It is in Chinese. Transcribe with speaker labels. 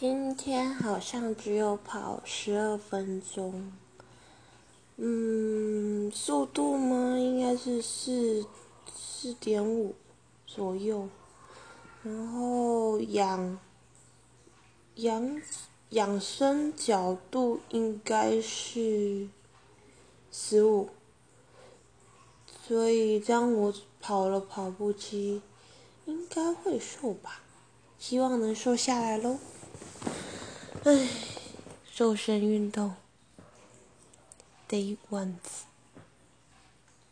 Speaker 1: 今天好像只有跑十二分钟，嗯，速度吗？应该是四四点五左右，然后仰仰养生角度应该是十五，所以这样我跑了跑步机，应该会瘦吧，希望能瘦下来喽。唉，瘦身运动，Day One。